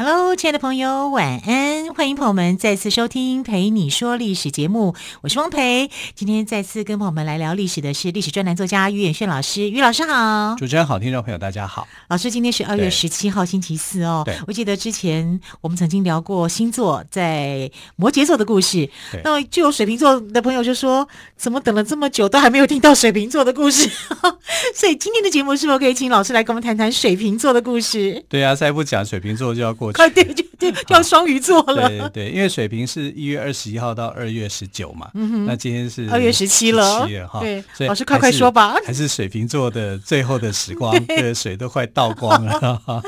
Hello，亲爱的朋友，晚安！欢迎朋友们再次收听《陪你说历史》节目，我是汪培。今天再次跟朋友们来聊历史的是历史专栏作家于远炫老师。于老师好，主持人好，听众朋友大家好。老师，今天是二月十七号星期四哦。对，我记得之前我们曾经聊过星座，在摩羯座的故事。那就有水瓶座的朋友就说，怎么等了这么久都还没有听到水瓶座的故事？所以今天的节目是否可以请老师来跟我们谈谈水瓶座的故事？对啊，再不讲水瓶座就要过。快对，就就要双鱼座了。对对，因为水瓶是一月二十一号到二月十九嘛，嗯哼，那今天是二月十七了，哈。对，所以老师快快说吧。还是水瓶座的最后的时光，对，水都快倒光了。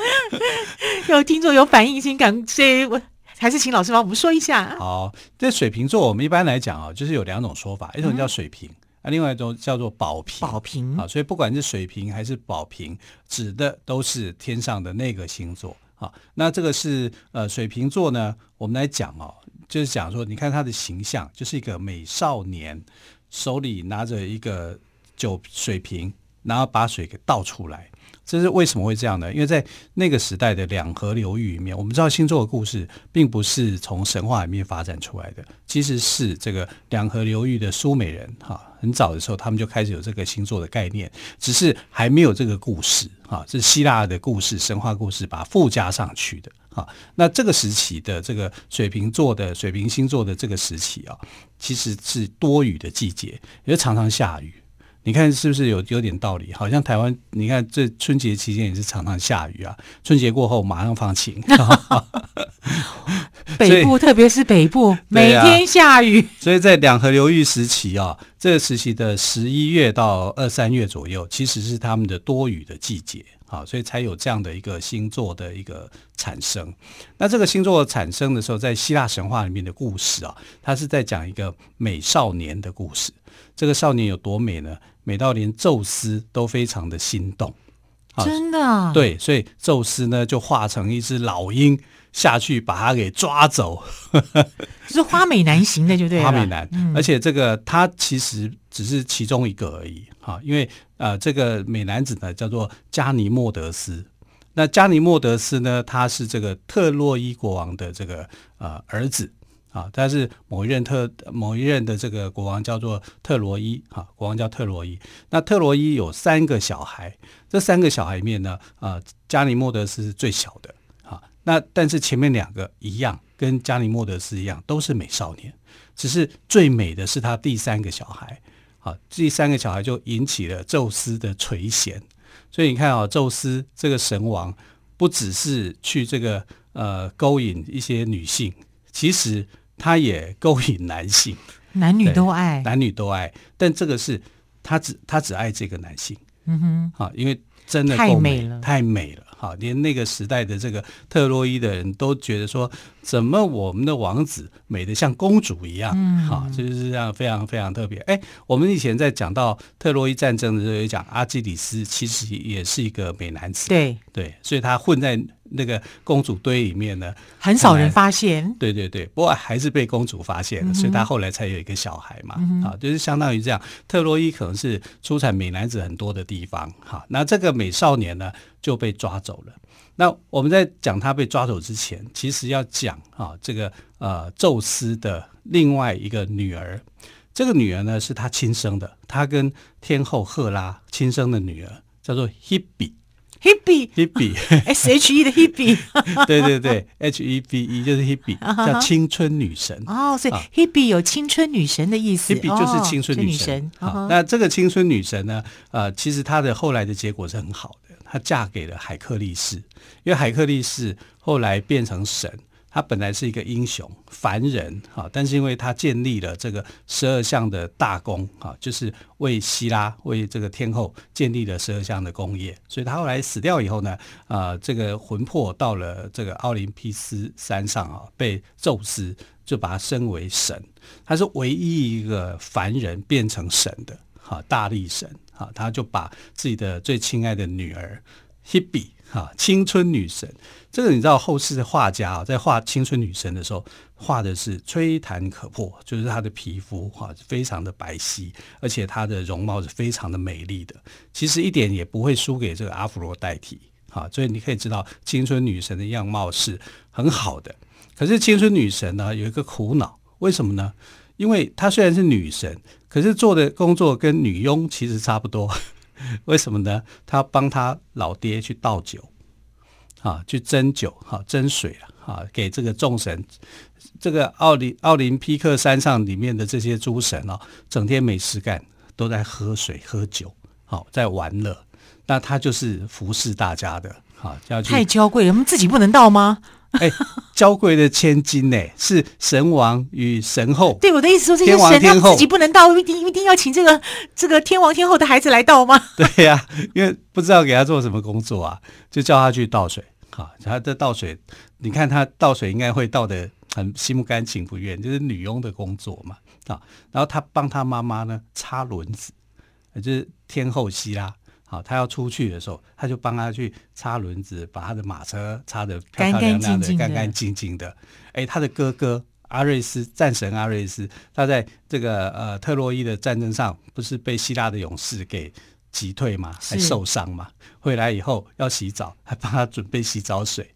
有听众有反应，先赶，所以我还是请老师帮我们说一下。好，这水瓶座我们一般来讲啊，就是有两种说法，一种叫水瓶。啊，另外一种叫做宝瓶，宝瓶啊，所以不管是水瓶还是宝瓶，指的都是天上的那个星座。好，那这个是呃水瓶座呢，我们来讲哦，就是讲说，你看他的形象，就是一个美少年，手里拿着一个酒水瓶，然后把水给倒出来。这是为什么会这样呢？因为在那个时代的两河流域里面，我们知道星座的故事并不是从神话里面发展出来的，其实是这个两河流域的苏美人哈，很早的时候他们就开始有这个星座的概念，只是还没有这个故事哈，是希腊的故事、神话故事把附加上去的哈。那这个时期的这个水瓶座的水瓶星座的这个时期啊，其实是多雨的季节，也常常下雨。你看是不是有有点道理？好像台湾，你看这春节期间也是常常下雨啊。春节过后马上放晴。北部特别是北部，每天下雨。所以在两河流域时期啊，这个时期的十一月到二三月左右，其实是他们的多雨的季节啊，所以才有这样的一个星座的一个产生。那这个星座产生的时候，在希腊神话里面的故事啊，它是在讲一个美少年的故事。这个少年有多美呢？美到连宙斯都非常的心动，真的。对，所以宙斯呢就化成一只老鹰下去把他给抓走，是花美男型的，就对了。花美男，嗯、而且这个他其实只是其中一个而已哈，因为呃，这个美男子呢叫做加尼莫德斯。那加尼莫德斯呢，他是这个特洛伊国王的这个呃儿子。啊，但是某一任特某一任的这个国王叫做特罗伊，哈，国王叫特罗伊。那特罗伊有三个小孩，这三个小孩里面呢，啊，加尼莫德斯是最小的，啊，那但是前面两个一样，跟加尼莫德斯一样，都是美少年，只是最美的是他第三个小孩，啊，第三个小孩就引起了宙斯的垂涎。所以你看啊，宙斯这个神王不只是去这个呃勾引一些女性，其实。他也勾引男性，男女都爱，男女都爱。但这个是他只他只爱这个男性，嗯哼，好，因为真的太美了，太美了，好，连那个时代的这个特洛伊的人都觉得说，怎么我们的王子美得像公主一样，嗯，好，就是这样，非常非常特别。哎，我们以前在讲到特洛伊战争的时候，也讲阿基里斯其实也是一个美男子，对。对，所以他混在。那个公主堆里面呢，很少人发现。对对对，不过还是被公主发现了，嗯、所以她后来才有一个小孩嘛。嗯、啊，就是相当于这样。特洛伊可能是出产美男子很多的地方。哈，那这个美少年呢就被抓走了。那我们在讲他被抓走之前，其实要讲啊，这个呃，宙斯的另外一个女儿。这个女儿呢是他亲生的，他跟天后赫拉亲生的女儿叫做 Hebe。Hebe，Hebe，S H E 的 Hebe，对对对，H E B E 就是 Hebe，叫青春女神。哦，所以 Hebe 有青春女神的意思。Hebe 就是青春女神。好，那这个青春女神呢？呃，其实她的后来的结果是很好的，她嫁给了海克力士，因为海克力士后来变成神，他本来是一个英雄凡人哈，但是因为他建立了这个十二项的大功哈，就是为希拉为这个天后建立了十二项的功业，所以他后来死掉以后呢，啊，这个魂魄到了这个奥林匹斯山上啊，被宙斯就把他升为神，他是唯一一个凡人变成神的哈，大力神哈，他就把自己的最亲爱的女儿 Hebe 哈，青春女神。这个你知道，后世的画家啊，在画青春女神的时候，画的是吹弹可破，就是她的皮肤哈，非常的白皙，而且她的容貌是非常的美丽的。其实一点也不会输给这个阿芙罗黛蒂哈，所以你可以知道，青春女神的样貌是很好的。可是青春女神呢，有一个苦恼，为什么呢？因为她虽然是女神，可是做的工作跟女佣其实差不多。为什么呢？他帮他老爹去倒酒。啊，去斟酒，哈，斟水啊，给这个众神，这个奥林奥林匹克山上里面的这些诸神哦，整天没事干，都在喝水喝酒，好，在玩乐。那他就是服侍大家的，哈，太娇贵了，我们自己不能倒吗？哎，娇贵的千金呢，是神王与神后。对，我的意思说，这些神他自己不能倒，一定一定要请这个这个天王天后的孩子来倒吗？对呀、啊，因为不知道给他做什么工作啊，就叫他去倒水。好，他的倒水，你看他倒水应该会倒的很心不甘情不愿，就是女佣的工作嘛。啊，然后他帮他妈妈呢擦轮子，就是天后希拉。好，他要出去的时候，他就帮他去擦轮子，把他的马车擦得漂漂亮亮的、干干净净的。哎，他的哥哥阿瑞斯，战神阿瑞斯，他在这个呃特洛伊的战争上，不是被希腊的勇士给击退吗？还受伤吗？回来以后要洗澡，还帮他准备洗澡水。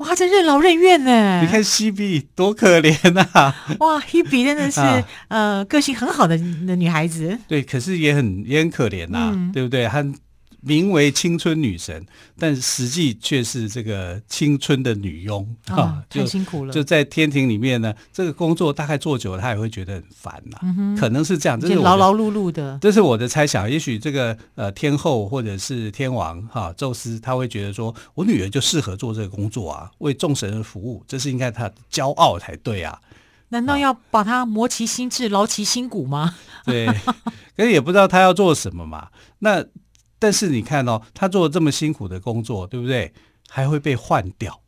哇，这任劳任怨呢！你看希比多可怜啊！哇，希比真的是、啊、呃个性很好的的女孩子。对，可是也很也很可怜呐、啊嗯，对不对？很。名为青春女神，但实际却是这个青春的女佣啊、哦，太辛苦了。就在天庭里面呢，这个工作大概做久了，她也会觉得很烦呐、嗯。可能是这样，这是劳劳碌碌的。这是我的猜想。也许这个呃天后或者是天王哈、啊，宙斯他会觉得说，我女儿就适合做这个工作啊，为众神而服务，这是应该他的骄傲才对啊。难道要把他磨其心智，劳其筋骨吗？对，可是也不知道他要做什么嘛。那。但是你看哦，他做这么辛苦的工作，对不对？还会被换掉，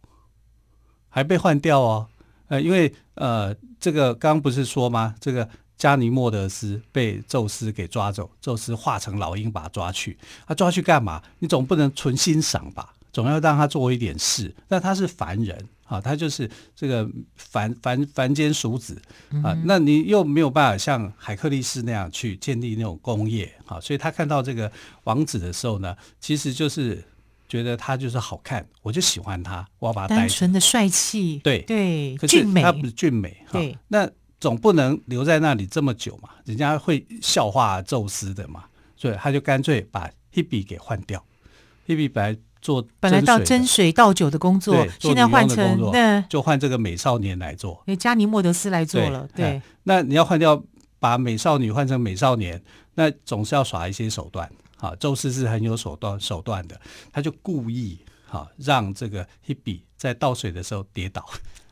还被换掉哦。呃，因为呃，这个刚刚不是说吗？这个加尼莫德斯被宙斯给抓走，宙斯化成老鹰把他抓去。他抓去干嘛？你总不能纯欣赏吧？总要让他做一点事。那他是凡人。啊，他就是这个凡凡凡间俗子啊，那你又没有办法像海克力士那样去建立那种工业啊，所以他看到这个王子的时候呢，其实就是觉得他就是好看，我就喜欢他，我要把他带。单纯的帅气，对对，可是他不是俊美哈，那总不能留在那里这么久嘛，人家会笑话宙斯的嘛，所以他就干脆把 Hebe 给换掉，Hebe 本来。做本来到斟水倒酒的工作，现在换成那就换这个美少年来做，加尼莫德斯来做了。对，对那你要换掉，把美少女换成美少年，那总是要耍一些手段。哈，宙斯是很有手段手段的，他就故意哈让这个 Hebe 在倒水的时候跌倒，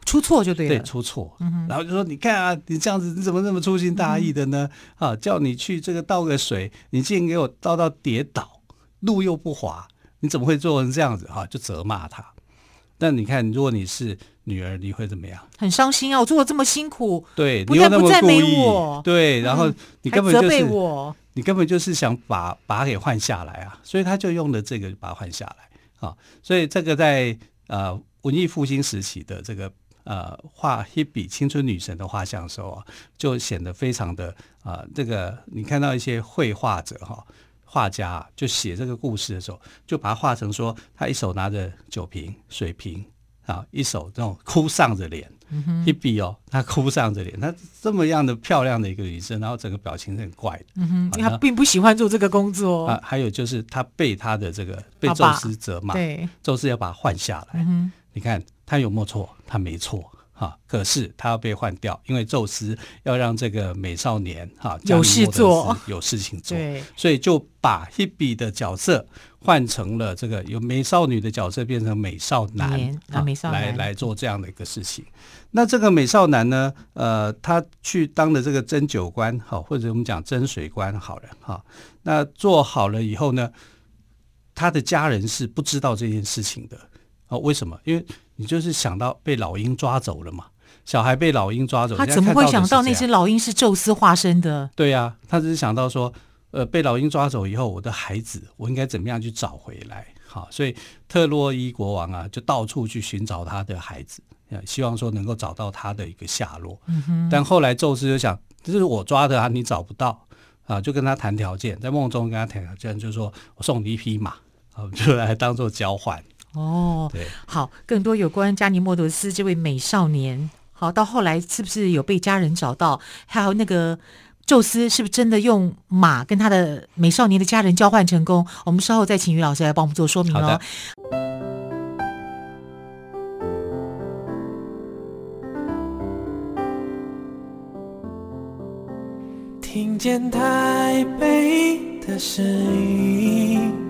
出错就对了，对，出错。嗯，然后就说你看啊，你这样子你怎么那么粗心大意的呢？啊、嗯，叫你去这个倒个水，你竟然给我倒到跌倒，路又不滑。你怎么会做成这样子哈？就责骂他。但你看，如果你是女儿，你会怎么样？很伤心啊！我做的这么辛苦，对，不但不赞美我，对，然后你根本就是、责备我，你根本就是想把把他给换下来啊！所以他就用了这个把他换下来啊！所以这个在呃文艺复兴时期的这个呃画 Hebe 青春女神的画像的时候啊，就显得非常的啊、呃，这个你看到一些绘画者哈。画家就写这个故事的时候，就把它画成说，他一手拿着酒瓶、水瓶啊，一手这种哭丧着脸，一比哦，他哭丧着脸，他这么样的漂亮的一个女生，然后整个表情是很怪的，他并不喜欢做这个工作。啊，还有就是他被他的这个被宙斯责骂，对，宙斯要把他换下来。嗯，你看他有没有错？他没错。哈，可是他要被换掉，因为宙斯要让这个美少年哈有事做，有事情做，对，所以就把 Hebe 的角色换成了这个由美少女的角色变成美少男啊，美少男。来来做这样的一个事情。那这个美少男呢，呃，他去当了这个针灸官，好，或者我们讲针水官，好了，哈，那做好了以后呢，他的家人是不知道这件事情的，哦，为什么？因为你就是想到被老鹰抓走了嘛，小孩被老鹰抓走，他怎么会想到那只老鹰是宙斯化身的？对呀、啊，他只是想到说，呃，被老鹰抓走以后，我的孩子我应该怎么样去找回来？好，所以特洛伊国王啊，就到处去寻找他的孩子，希望说能够找到他的一个下落。嗯哼。但后来宙斯就想，这是我抓的啊，你找不到啊，就跟他谈条件，在梦中跟他谈条件，就是说我送你一匹马，啊，就来当做交换。哦，对，好，更多有关加尼莫德斯这位美少年，好，到后来是不是有被家人找到？还有那个宙斯是不是真的用马跟他的美少年的家人交换成功？我们稍后再请于老师来帮我们做说明哦。听见台北的声音。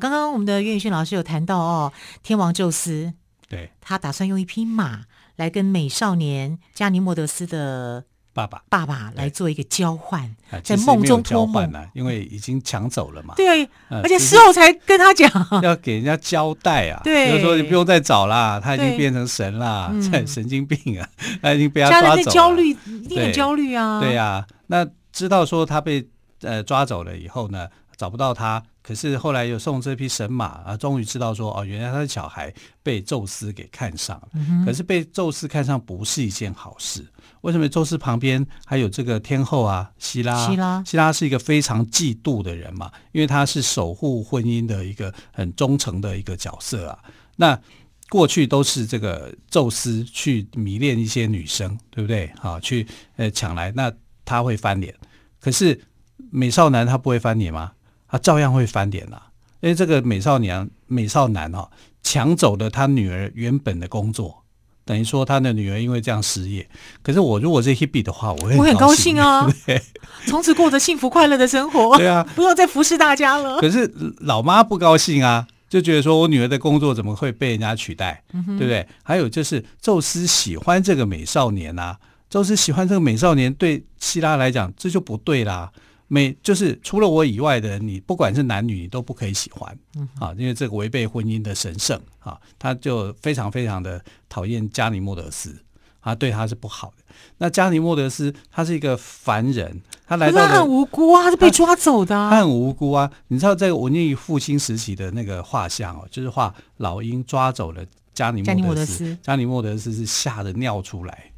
刚刚我们的岳宇轩老师有谈到哦，天王宙斯，对，他打算用一匹马来跟美少年加尼莫德斯的爸爸爸爸来做一个交换，在梦中托梦了，因为已经抢走了嘛。对，而且事后才跟他讲，要给人家交代啊。对，就是说你不用再找啦，他已经变成神啦，神经病啊，他已经被他抓走了。焦虑，一定很焦虑啊。对呀，那知道说他被呃抓走了以后呢，找不到他。可是后来又送这匹神马啊，终于知道说哦，原来他的小孩被宙斯给看上了。嗯、可是被宙斯看上不是一件好事。为什么？宙斯旁边还有这个天后啊，希拉。希拉，希拉是一个非常嫉妒的人嘛，因为他是守护婚姻的一个很忠诚的一个角色啊。那过去都是这个宙斯去迷恋一些女生，对不对？啊，去呃抢来，那他会翻脸。可是美少男他不会翻脸吗？他照样会翻脸啊，因为这个美少年、美少男哦，抢走了他女儿原本的工作，等于说他的女儿因为这样失业。可是我如果是 Hebe 的话，我会很我很高兴啊 从此过着幸福快乐的生活。对啊，不用再服侍大家了。可是老妈不高兴啊，就觉得说我女儿的工作怎么会被人家取代，嗯、对不对？还有就是宙斯喜欢这个美少年啊，宙斯喜欢这个美少年，对希拉来讲这就不对啦。没，就是除了我以外的人，你不管是男女，你都不可以喜欢，啊，因为这个违背婚姻的神圣啊，他就非常非常的讨厌加尼莫德斯，啊，对他是不好的。那加尼莫德斯他是一个凡人，他来到他很无辜啊，他是被抓走的，啊，他很无辜啊。你知道在文艺复兴时期的那个画像哦，就是画老鹰抓走了加尼莫德斯，加尼莫德斯是吓得尿出来，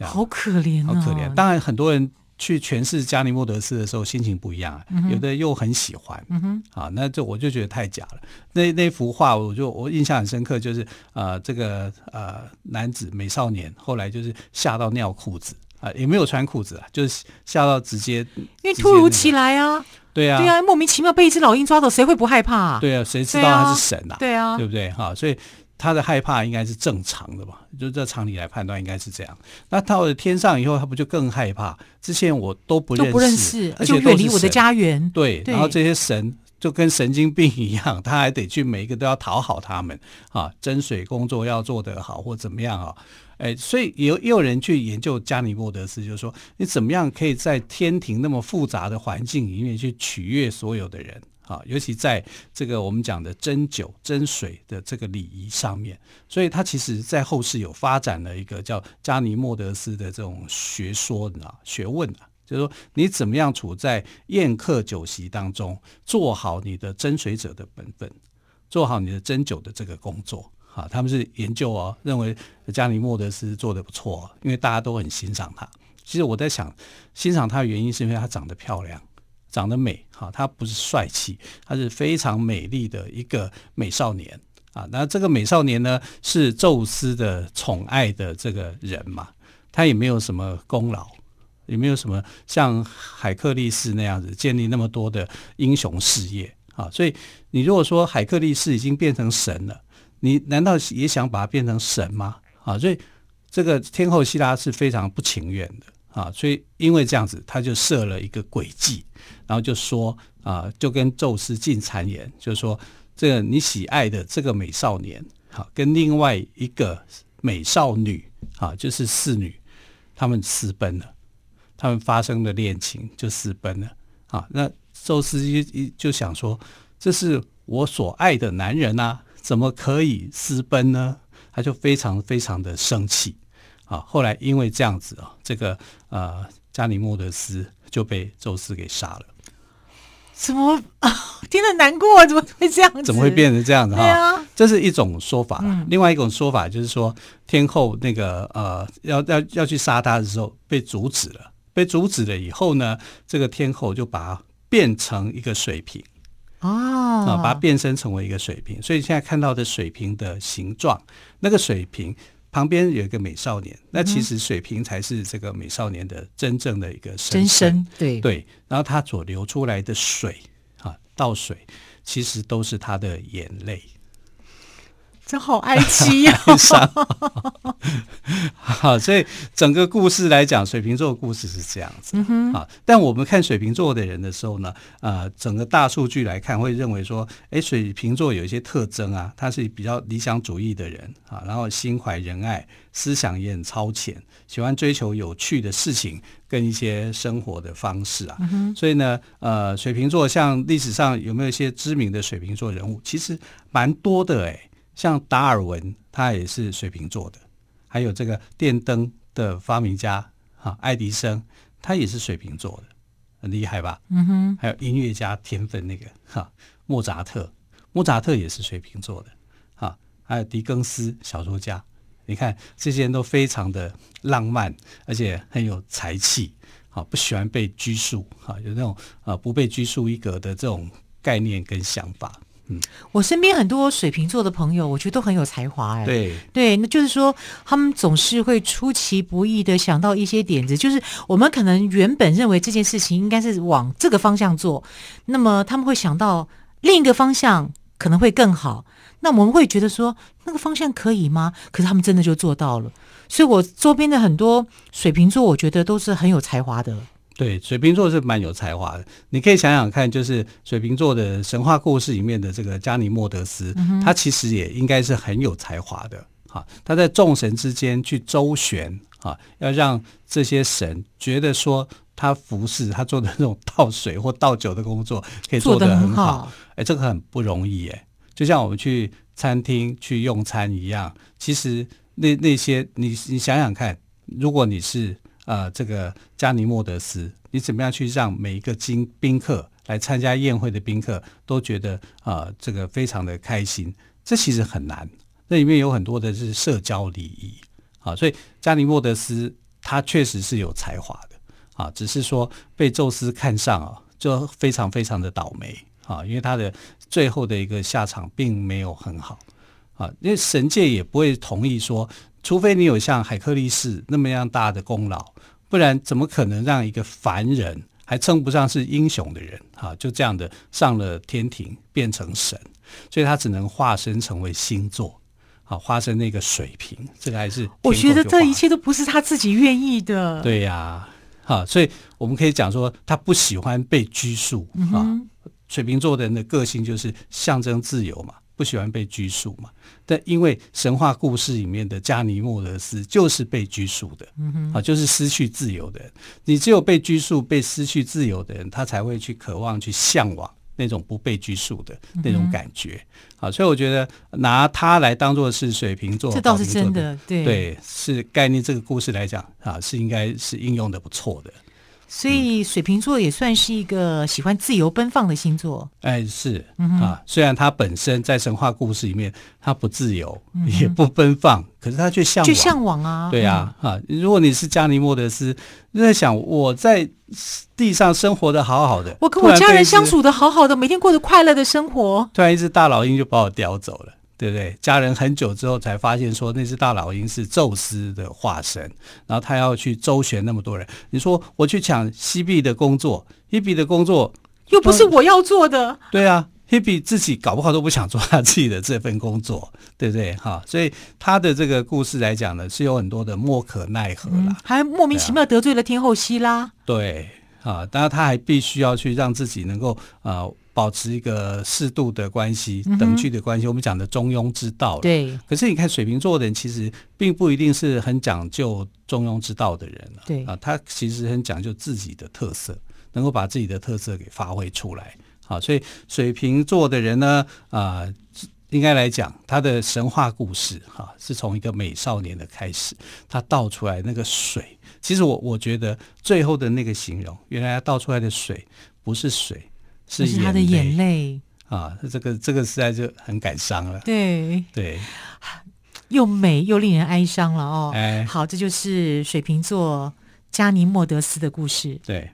好可怜，啊，好可怜。当然很多人。去诠释加尼莫德斯的时候，心情不一样，嗯、有的又很喜欢，嗯、哼啊，那这我就觉得太假了。那那幅画，我就我印象很深刻，就是呃，这个呃男子美少年后来就是吓到尿裤子啊、呃，也没有穿裤子啊，就是吓到直接，因为突如其来啊，对啊，对啊，莫名其妙被一只老鹰抓走，谁会不害怕、啊？对啊，谁知道他是神啊？对啊，对不对？哈，所以。他的害怕应该是正常的吧？就这常理来判断，应该是这样。那到了天上以后，他不就更害怕？之前我都不认识，都不认识，而且远离我的家园。对，然后这些神就跟神经病一样，他还得去每一个都要讨好他们啊，斟水工作要做得好或怎么样啊？哎，所以也有也有人去研究加尼莫德斯，就是说你怎么样可以在天庭那么复杂的环境里面去取悦所有的人。啊，尤其在这个我们讲的针灸、针水的这个礼仪上面，所以他其实在后世有发展了一个叫加尼莫德斯的这种学说啊、学问啊，就是说你怎么样处在宴客酒席当中，做好你的斟水者的本分，做好你的斟酒的这个工作。啊，他们是研究哦，认为加尼莫德斯做得不错，因为大家都很欣赏他。其实我在想，欣赏他的原因是因为他长得漂亮，长得美。哈，他不是帅气，他是非常美丽的一个美少年啊。那这个美少年呢，是宙斯的宠爱的这个人嘛，他也没有什么功劳，也没有什么像海克力士那样子建立那么多的英雄事业啊。所以你如果说海克力士已经变成神了。你难道也想把它变成神吗？啊，所以这个天后希拉是非常不情愿的啊，所以因为这样子，他就设了一个诡计，然后就说啊，就跟宙斯进谗言，就说这个你喜爱的这个美少年，好，跟另外一个美少女，啊，就是侍女，他们私奔了，他们发生了恋情就私奔了，啊，那宙斯一一就想说，这是我所爱的男人啊。怎么可以私奔呢？他就非常非常的生气啊！后来因为这样子啊，这个呃加尼莫德斯就被宙斯给杀了。怎么啊？听得难过，怎么会这样子？怎么会变成这样子？哈、啊，这是一种说法。嗯、另外一种说法就是说，天后那个呃要要要去杀他的时候被阻止了。被阻止了以后呢，这个天后就把它变成一个水瓶。哦，啊，把它变身成为一个水瓶，所以现在看到的水瓶的形状，那个水瓶旁边有一个美少年，那其实水瓶才是这个美少年的真正的一个身真身，对对。然后他所流出来的水啊，倒水其实都是他的眼泪。真好哀凄呀！好，所以整个故事来讲，水瓶座的故事是这样子。嗯哼。啊，但我们看水瓶座的人的时候呢，呃，整个大数据来看，会认为说，哎，水瓶座有一些特征啊，他是比较理想主义的人啊，然后心怀仁爱，思想也很超前，喜欢追求有趣的事情跟一些生活的方式啊。所以呢，呃，水瓶座像历史上有没有一些知名的水瓶座人物？其实蛮多的哎。像达尔文，他也是水瓶座的，还有这个电灯的发明家哈，爱迪生，他也是水瓶座的，很厉害吧？嗯哼。还有音乐家天分那个哈，莫扎特，莫扎特也是水瓶座的哈。还有狄更斯小说家，你看这些人都非常的浪漫，而且很有才气，好不喜欢被拘束哈，有那种啊不被拘束一格的这种概念跟想法。嗯，我身边很多水瓶座的朋友，我觉得都很有才华哎。对对，那就是说，他们总是会出其不意的想到一些点子，就是我们可能原本认为这件事情应该是往这个方向做，那么他们会想到另一个方向可能会更好。那我们会觉得说，那个方向可以吗？可是他们真的就做到了。所以我周边的很多水瓶座，我觉得都是很有才华的。对，水瓶座是蛮有才华的。你可以想想看，就是水瓶座的神话故事里面的这个加尼莫德斯，嗯、他其实也应该是很有才华的。哈，他在众神之间去周旋，哈，要让这些神觉得说他服侍他做的那种倒水或倒酒的工作可以做得很好。哎，这个很不容易哎。就像我们去餐厅去用餐一样，其实那那些你你想想看，如果你是。呃，这个加尼莫德斯，你怎么样去让每一个宾宾客来参加宴会的宾客都觉得啊、这个非常的开心？这其实很难，那里面有很多的是社交礼仪啊。所以加尼莫德斯他确实是有才华的啊，只是说被宙斯看上啊，就非常非常的倒霉啊，因为他的最后的一个下场并没有很好啊，因为神界也不会同意说。除非你有像海克力士那么样大的功劳，不然怎么可能让一个凡人还称不上是英雄的人啊，就这样的上了天庭变成神？所以他只能化身成为星座，好，化身那个水瓶。这个还是我觉得这一切都不是他自己愿意的。对呀、啊，哈，所以我们可以讲说他不喜欢被拘束啊。水瓶座的人的个性就是象征自由嘛。不喜欢被拘束嘛？但因为神话故事里面的加尼莫德斯就是被拘束的，嗯哼，啊，就是失去自由的人。你只有被拘束、被失去自由的人，他才会去渴望、去向往那种不被拘束的那种感觉。啊，所以我觉得拿他来当做是水瓶座，这倒是真的，对对，是概念。这个故事来讲啊，是应该是应用的不错的。所以水瓶座也算是一个喜欢自由奔放的星座。哎，是啊，虽然他本身在神话故事里面他不自由，也不奔放，可是他却向往，就向往啊。对啊，啊，如果你是加尼莫德斯，就在想我在地上生活的好好对不对？家人很久之后才发现，说那只大老鹰是宙斯的化身，然后他要去周旋那么多人。你说我去抢西比的工作，希比的工作又不是我要做的。对啊，希比自己搞不好都不想做他自己的这份工作，对不对？哈，所以他的这个故事来讲呢，是有很多的莫可奈何啦，嗯、还莫名其妙得罪了天后希拉。对啊，当然他还必须要去让自己能够啊。呃保持一个适度的关系，等距的关系，我们讲的中庸之道。对。可是你看水瓶座的人，其实并不一定是很讲究中庸之道的人啊。对。啊，他其实很讲究自己的特色，能够把自己的特色给发挥出来。好，所以水瓶座的人呢，啊、呃，应该来讲，他的神话故事哈、啊，是从一个美少年的开始，他倒出来那个水。其实我我觉得最后的那个形容，原来他倒出来的水不是水。是，是他的眼泪啊！这个这个实在就很感伤了。对对，又美又令人哀伤了哦。哎，好，这就是水瓶座加尼莫德斯的故事。对。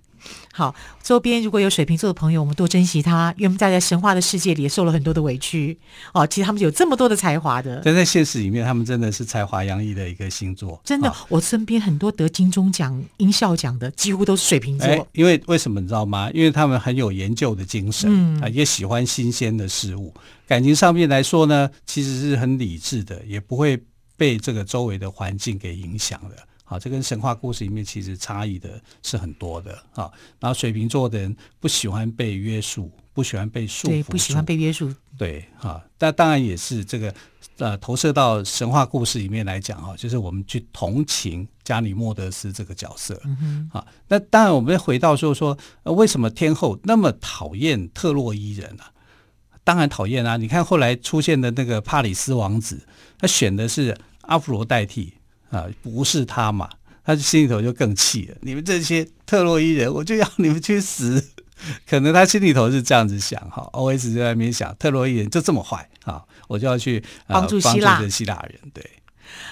好，周边如果有水瓶座的朋友，我们多珍惜他，因为我们在在神话的世界里也受了很多的委屈哦。其实他们有这么多的才华的，但在现实里面，他们真的是才华洋溢的一个星座。真的，哦、我身边很多得金钟奖、音效奖的，几乎都是水瓶座。因为为什么你知道吗？因为他们很有研究的精神，嗯、啊，也喜欢新鲜的事物。感情上面来说呢，其实是很理智的，也不会被这个周围的环境给影响的。啊，这跟神话故事里面其实差异的是很多的啊。然后水瓶座的人不喜欢被约束，不喜欢被束缚，对，不喜欢被约束。对，哈。但当然也是这个呃，投射到神话故事里面来讲哈，就是我们去同情加里莫德斯这个角色。嗯哼。啊，那当然我们回到说说，呃，为什么天后那么讨厌特洛伊人呢？当然讨厌啊！你看后来出现的那个帕里斯王子，他选的是阿芙罗代替。啊，不是他嘛？他心里头就更气了。你们这些特洛伊人，我就要你们去死！可能他心里头是这样子想哈。OS 就在那边想，特洛伊人就这么坏啊，我就要去帮助希腊希腊人，对。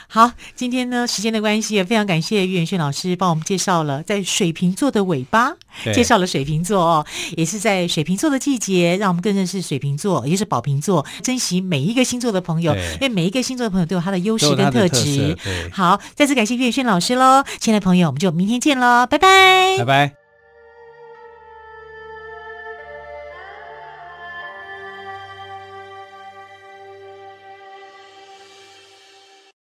好，今天呢，时间的关系也非常感谢岳远轩老师帮我们介绍了在水瓶座的尾巴，介绍了水瓶座哦，也是在水瓶座的季节，让我们更认识水瓶座，也就是宝瓶座，珍惜每一个星座的朋友，因为每一个星座的朋友都有他的优势跟特质。特好，再次感谢岳远轩老师喽，亲爱的朋友，我们就明天见喽，拜拜，拜拜。